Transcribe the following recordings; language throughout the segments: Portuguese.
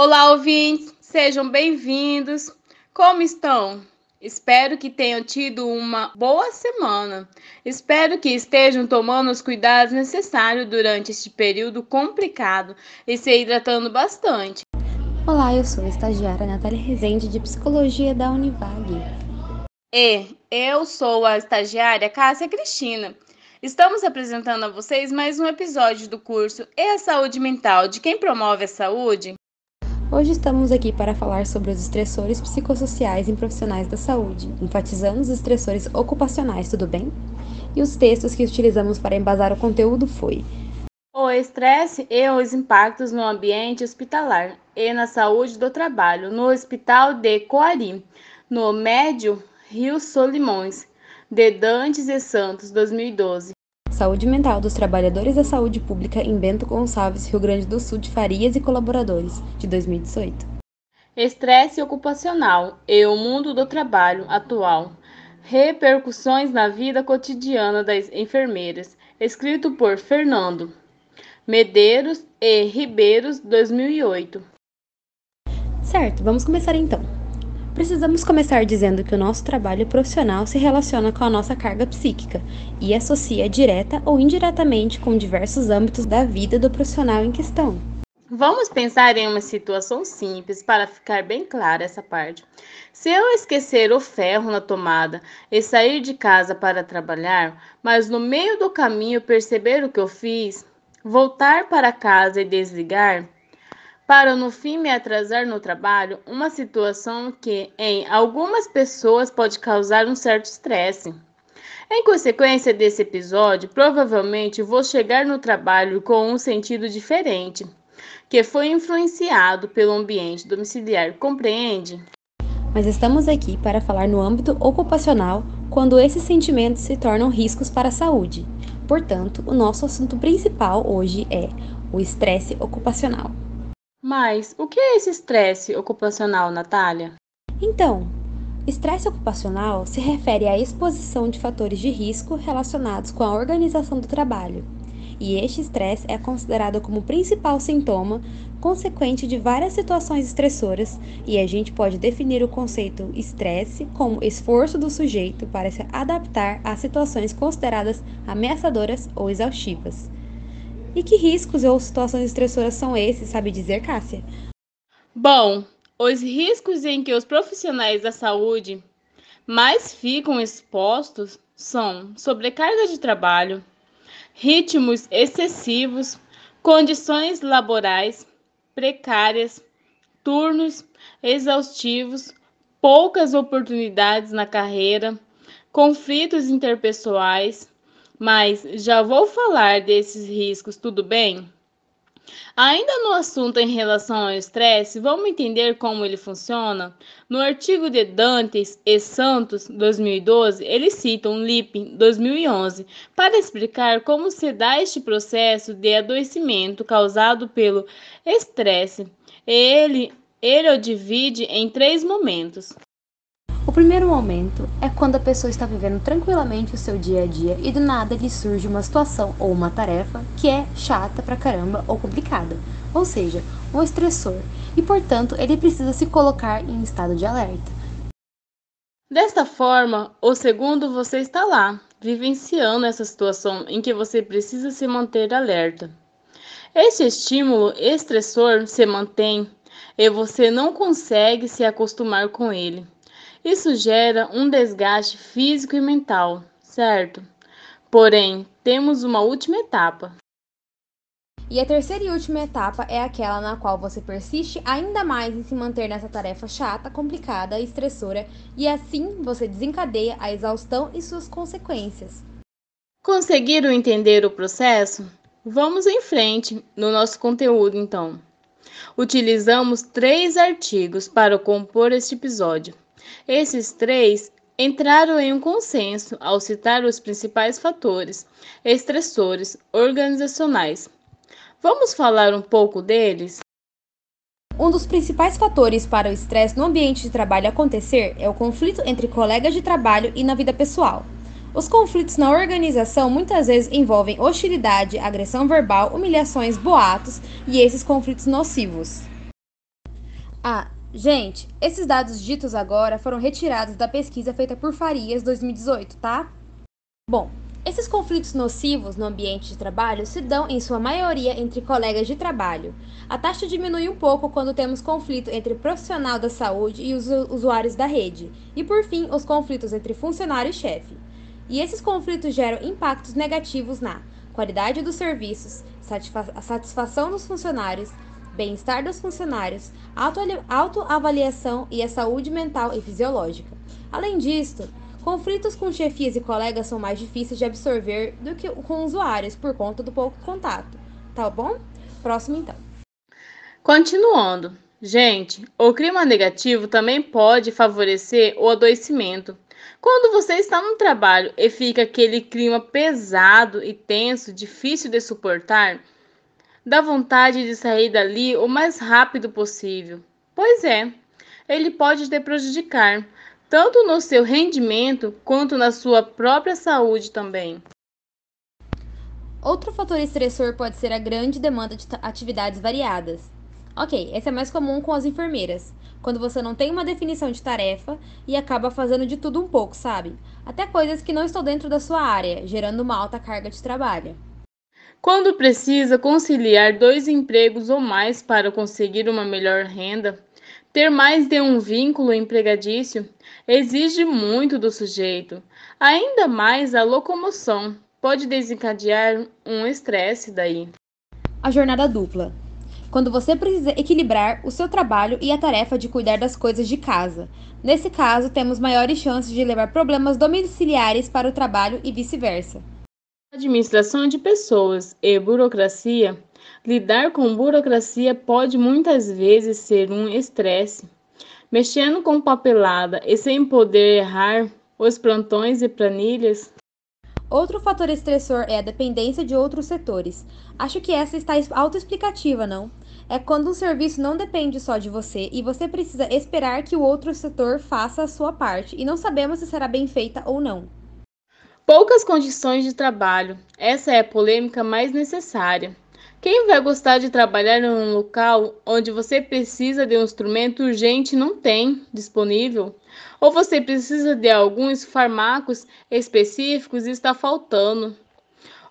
Olá, ouvintes, sejam bem-vindos. Como estão? Espero que tenham tido uma boa semana. Espero que estejam tomando os cuidados necessários durante este período complicado e se hidratando bastante. Olá, eu sou a estagiária Natália Rezende de Psicologia da Univag. E eu sou a estagiária Cássia Cristina. Estamos apresentando a vocês mais um episódio do curso E a Saúde Mental de quem promove a saúde Hoje estamos aqui para falar sobre os estressores psicossociais em profissionais da saúde, enfatizando os estressores ocupacionais, tudo bem? E os textos que utilizamos para embasar o conteúdo foi o estresse e os impactos no ambiente hospitalar e na saúde do trabalho no Hospital de Coari, no Médio Rio Solimões, de Dantes e Santos, 2012. Saúde Mental dos Trabalhadores da Saúde Pública em Bento Gonçalves, Rio Grande do Sul de Farias e Colaboradores, de 2018. Estresse ocupacional e o mundo do trabalho atual. Repercussões na vida cotidiana das enfermeiras, escrito por Fernando Medeiros e Ribeiros, 2008. Certo, vamos começar então. Precisamos começar dizendo que o nosso trabalho profissional se relaciona com a nossa carga psíquica e associa direta ou indiretamente com diversos âmbitos da vida do profissional em questão. Vamos pensar em uma situação simples para ficar bem clara essa parte. Se eu esquecer o ferro na tomada e sair de casa para trabalhar, mas no meio do caminho perceber o que eu fiz, voltar para casa e desligar, para no fim me atrasar no trabalho, uma situação que em algumas pessoas pode causar um certo estresse. Em consequência desse episódio, provavelmente vou chegar no trabalho com um sentido diferente, que foi influenciado pelo ambiente domiciliar, compreende? Mas estamos aqui para falar no âmbito ocupacional quando esses sentimentos se tornam riscos para a saúde. Portanto, o nosso assunto principal hoje é o estresse ocupacional. Mas o que é esse estresse ocupacional, Natália? Então, estresse ocupacional se refere à exposição de fatores de risco relacionados com a organização do trabalho. E este estresse é considerado como principal sintoma consequente de várias situações estressoras, e a gente pode definir o conceito estresse como esforço do sujeito para se adaptar a situações consideradas ameaçadoras ou exaustivas. E que riscos ou situações estressoras são esses, sabe dizer, Cássia? Bom, os riscos em que os profissionais da saúde mais ficam expostos são sobrecarga de trabalho, ritmos excessivos, condições laborais precárias, turnos exaustivos, poucas oportunidades na carreira, conflitos interpessoais, mas já vou falar desses riscos, tudo bem? Ainda no assunto em relação ao estresse, vamos entender como ele funciona? No artigo de Dantes e Santos, 2012, eles citam Lippin, 2011, para explicar como se dá este processo de adoecimento causado pelo estresse. Ele, ele o divide em três momentos. O primeiro momento é quando a pessoa está vivendo tranquilamente o seu dia a dia e do nada lhe surge uma situação ou uma tarefa que é chata pra caramba ou complicada, ou seja, um estressor, e portanto ele precisa se colocar em estado de alerta. Desta forma, o segundo você está lá, vivenciando essa situação em que você precisa se manter alerta. Este estímulo estressor se mantém e você não consegue se acostumar com ele. Isso gera um desgaste físico e mental, certo? Porém, temos uma última etapa. E a terceira e última etapa é aquela na qual você persiste ainda mais em se manter nessa tarefa chata, complicada e estressora, e assim você desencadeia a exaustão e suas consequências. Conseguiram entender o processo? Vamos em frente no nosso conteúdo então. Utilizamos três artigos para compor este episódio. Esses três entraram em um consenso ao citar os principais fatores estressores organizacionais. Vamos falar um pouco deles? Um dos principais fatores para o estresse no ambiente de trabalho acontecer é o conflito entre colegas de trabalho e na vida pessoal. Os conflitos na organização muitas vezes envolvem hostilidade, agressão verbal, humilhações, boatos e esses conflitos nocivos. Ah, gente, esses dados ditos agora foram retirados da pesquisa feita por Farias 2018, tá? Bom, esses conflitos nocivos no ambiente de trabalho se dão, em sua maioria, entre colegas de trabalho. A taxa diminui um pouco quando temos conflito entre profissional da saúde e os usuários da rede. E, por fim, os conflitos entre funcionário e chefe. E esses conflitos geram impactos negativos na qualidade dos serviços, a satisfação dos funcionários, bem-estar dos funcionários, autoavaliação e a saúde mental e fisiológica. Além disso, conflitos com chefias e colegas são mais difíceis de absorver do que com usuários por conta do pouco contato. Tá bom? Próximo então. Continuando. Gente, o clima negativo também pode favorecer o adoecimento. Quando você está no trabalho e fica aquele clima pesado e tenso, difícil de suportar, dá vontade de sair dali o mais rápido possível. Pois é, ele pode te prejudicar, tanto no seu rendimento quanto na sua própria saúde também. Outro fator estressor pode ser a grande demanda de atividades variadas. Ok, esse é mais comum com as enfermeiras, quando você não tem uma definição de tarefa e acaba fazendo de tudo um pouco, sabe? Até coisas que não estão dentro da sua área, gerando uma alta carga de trabalho. Quando precisa conciliar dois empregos ou mais para conseguir uma melhor renda, ter mais de um vínculo empregadício exige muito do sujeito. Ainda mais a locomoção pode desencadear um estresse daí. A jornada dupla quando você precisa equilibrar o seu trabalho e a tarefa de cuidar das coisas de casa. Nesse caso, temos maiores chances de levar problemas domiciliares para o trabalho e vice-versa. Administração de pessoas e burocracia. Lidar com burocracia pode muitas vezes ser um estresse. Mexendo com papelada e sem poder errar os plantões e planilhas, Outro fator estressor é a dependência de outros setores. Acho que essa está autoexplicativa, não? É quando um serviço não depende só de você e você precisa esperar que o outro setor faça a sua parte e não sabemos se será bem feita ou não. Poucas condições de trabalho. Essa é a polêmica mais necessária. Quem vai gostar de trabalhar em um local onde você precisa de um instrumento urgente e não tem disponível? Ou você precisa de alguns fármacos específicos e está faltando?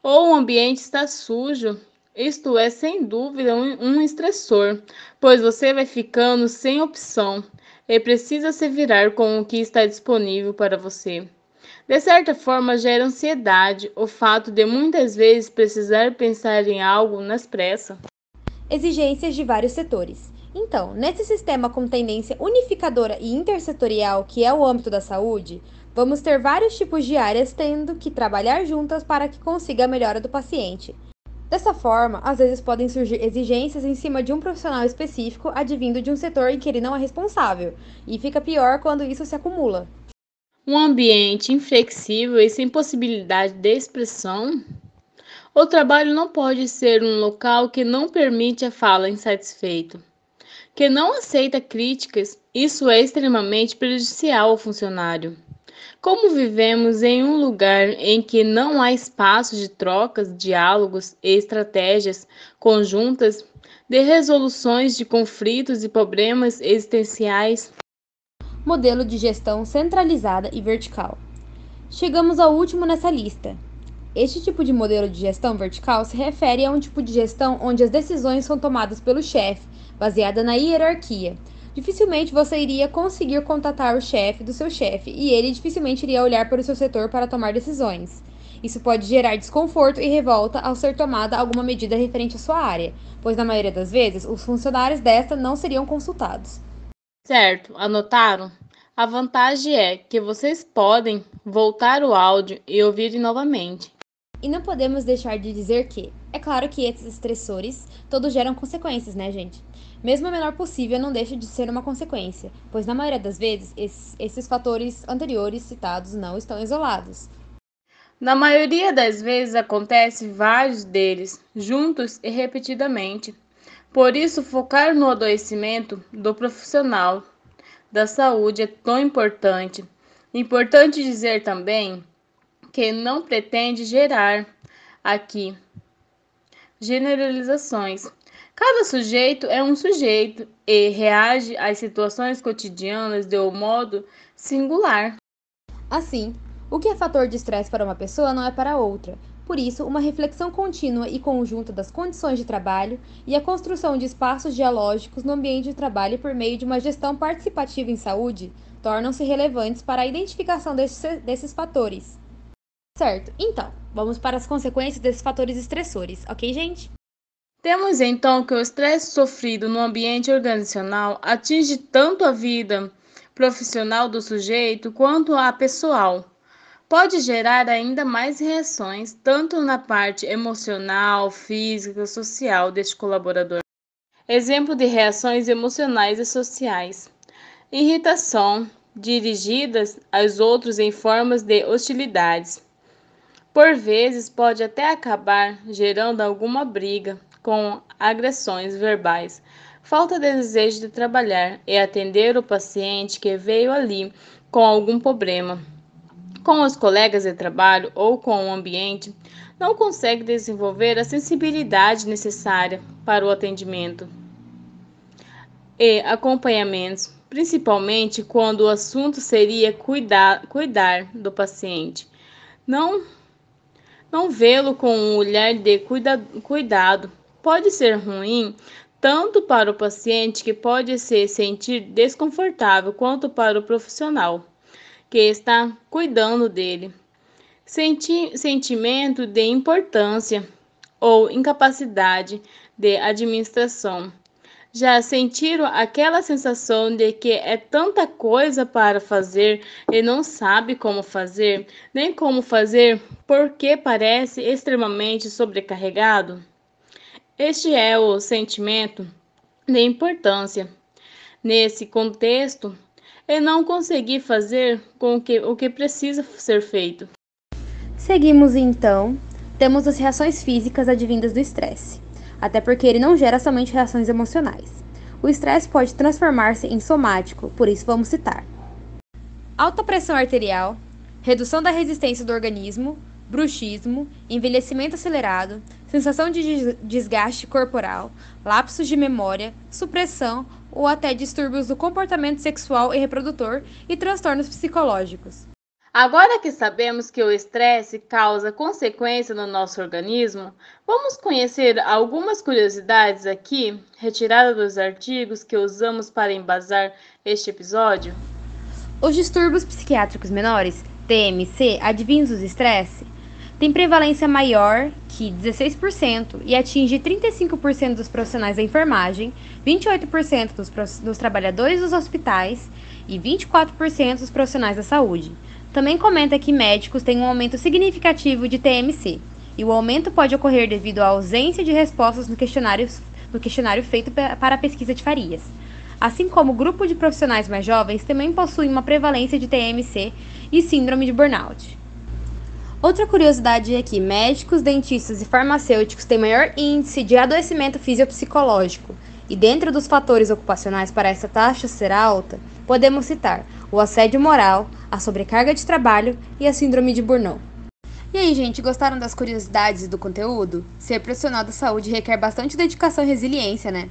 Ou o ambiente está sujo? Isto é, sem dúvida, um, um estressor, pois você vai ficando sem opção e precisa se virar com o que está disponível para você. De certa forma, gera ansiedade o fato de muitas vezes precisar pensar em algo nas pressas. Exigências de vários setores. Então, nesse sistema com tendência unificadora e intersetorial que é o âmbito da saúde, vamos ter vários tipos de áreas tendo que trabalhar juntas para que consiga a melhora do paciente. Dessa forma, às vezes podem surgir exigências em cima de um profissional específico advindo de um setor em que ele não é responsável, e fica pior quando isso se acumula. Um ambiente inflexível e sem possibilidade de expressão? O trabalho não pode ser um local que não permite a fala insatisfeita, que não aceita críticas. Isso é extremamente prejudicial ao funcionário. Como vivemos em um lugar em que não há espaço de trocas, diálogos e estratégias conjuntas de resoluções de conflitos e problemas existenciais, modelo de gestão centralizada e vertical. Chegamos ao último nessa lista. Este tipo de modelo de gestão vertical se refere a um tipo de gestão onde as decisões são tomadas pelo chefe, baseada na hierarquia. Dificilmente você iria conseguir contatar o chefe do seu chefe e ele dificilmente iria olhar para o seu setor para tomar decisões. Isso pode gerar desconforto e revolta ao ser tomada alguma medida referente à sua área, pois na maioria das vezes os funcionários desta não seriam consultados. Certo, anotaram? A vantagem é que vocês podem voltar o áudio e ouvir novamente. E não podemos deixar de dizer que, é claro que esses estressores todos geram consequências, né, gente? Mesmo a menor possível não deixa de ser uma consequência, pois na maioria das vezes esses, esses fatores anteriores citados não estão isolados. Na maioria das vezes acontece vários deles, juntos e repetidamente. Por isso, focar no adoecimento do profissional da saúde é tão importante. Importante dizer também que não pretende gerar aqui generalizações. Cada sujeito é um sujeito e reage às situações cotidianas de um modo singular. Assim, o que é fator de estresse para uma pessoa não é para outra. Por isso, uma reflexão contínua e conjunta das condições de trabalho e a construção de espaços dialógicos no ambiente de trabalho por meio de uma gestão participativa em saúde tornam-se relevantes para a identificação desses, desses fatores. Certo, então, vamos para as consequências desses fatores estressores, ok, gente? Temos então que o estresse sofrido no ambiente organizacional atinge tanto a vida profissional do sujeito quanto a pessoal. Pode gerar ainda mais reações, tanto na parte emocional, física, social deste colaborador. Exemplo de reações emocionais e sociais: irritação, dirigidas aos outros em formas de hostilidades. Por vezes pode até acabar gerando alguma briga, com agressões verbais, falta de desejo de trabalhar e atender o paciente que veio ali com algum problema. Com os colegas de trabalho ou com o ambiente, não consegue desenvolver a sensibilidade necessária para o atendimento e acompanhamentos, principalmente quando o assunto seria cuidar, cuidar do paciente. Não, não vê-lo com um olhar de cuida, cuidado pode ser ruim tanto para o paciente, que pode se sentir desconfortável, quanto para o profissional que está cuidando dele. Senti sentimento de importância ou incapacidade de administração. Já sentiram aquela sensação de que é tanta coisa para fazer e não sabe como fazer, nem como fazer porque parece extremamente sobrecarregado? Este é o sentimento de importância. Nesse contexto, é não conseguir fazer com que, o que precisa ser feito. Seguimos então. Temos as reações físicas advindas do estresse, até porque ele não gera somente reações emocionais. O estresse pode transformar-se em somático, por isso vamos citar: alta pressão arterial, redução da resistência do organismo, bruxismo, envelhecimento acelerado, sensação de desgaste corporal, lapsos de memória, supressão ou até distúrbios do comportamento sexual e reprodutor e transtornos psicológicos. Agora que sabemos que o estresse causa consequência no nosso organismo, vamos conhecer algumas curiosidades aqui, retiradas dos artigos que usamos para embasar este episódio? Os distúrbios psiquiátricos menores, TMC, advindos do estresse, tem prevalência maior que 16% e atinge 35% dos profissionais da enfermagem, 28% dos, dos trabalhadores dos hospitais e 24% dos profissionais da saúde. Também comenta que médicos têm um aumento significativo de TMC, e o aumento pode ocorrer devido à ausência de respostas no questionário, no questionário feito para a pesquisa de Farias. Assim como o grupo de profissionais mais jovens também possui uma prevalência de TMC e síndrome de burnout. Outra curiosidade é que médicos, dentistas e farmacêuticos têm maior índice de adoecimento fisiopsicológico, e dentro dos fatores ocupacionais para essa taxa ser alta, podemos citar o assédio moral, a sobrecarga de trabalho e a síndrome de Burnout. E aí, gente, gostaram das curiosidades do conteúdo? Ser profissional da saúde requer bastante dedicação e resiliência, né?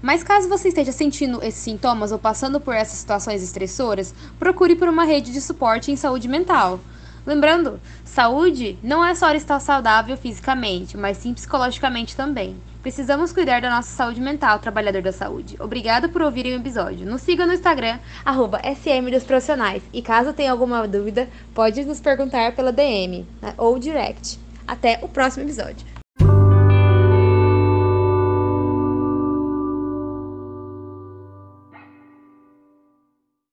Mas caso você esteja sentindo esses sintomas ou passando por essas situações estressoras, procure por uma rede de suporte em saúde mental. Lembrando, saúde não é só estar saudável fisicamente, mas sim psicologicamente também. Precisamos cuidar da nossa saúde mental, trabalhador da saúde. Obrigado por ouvirem o episódio. Nos siga no Instagram, arroba SM dos Profissionais. E caso tenha alguma dúvida, pode nos perguntar pela DM né, ou direct. Até o próximo episódio.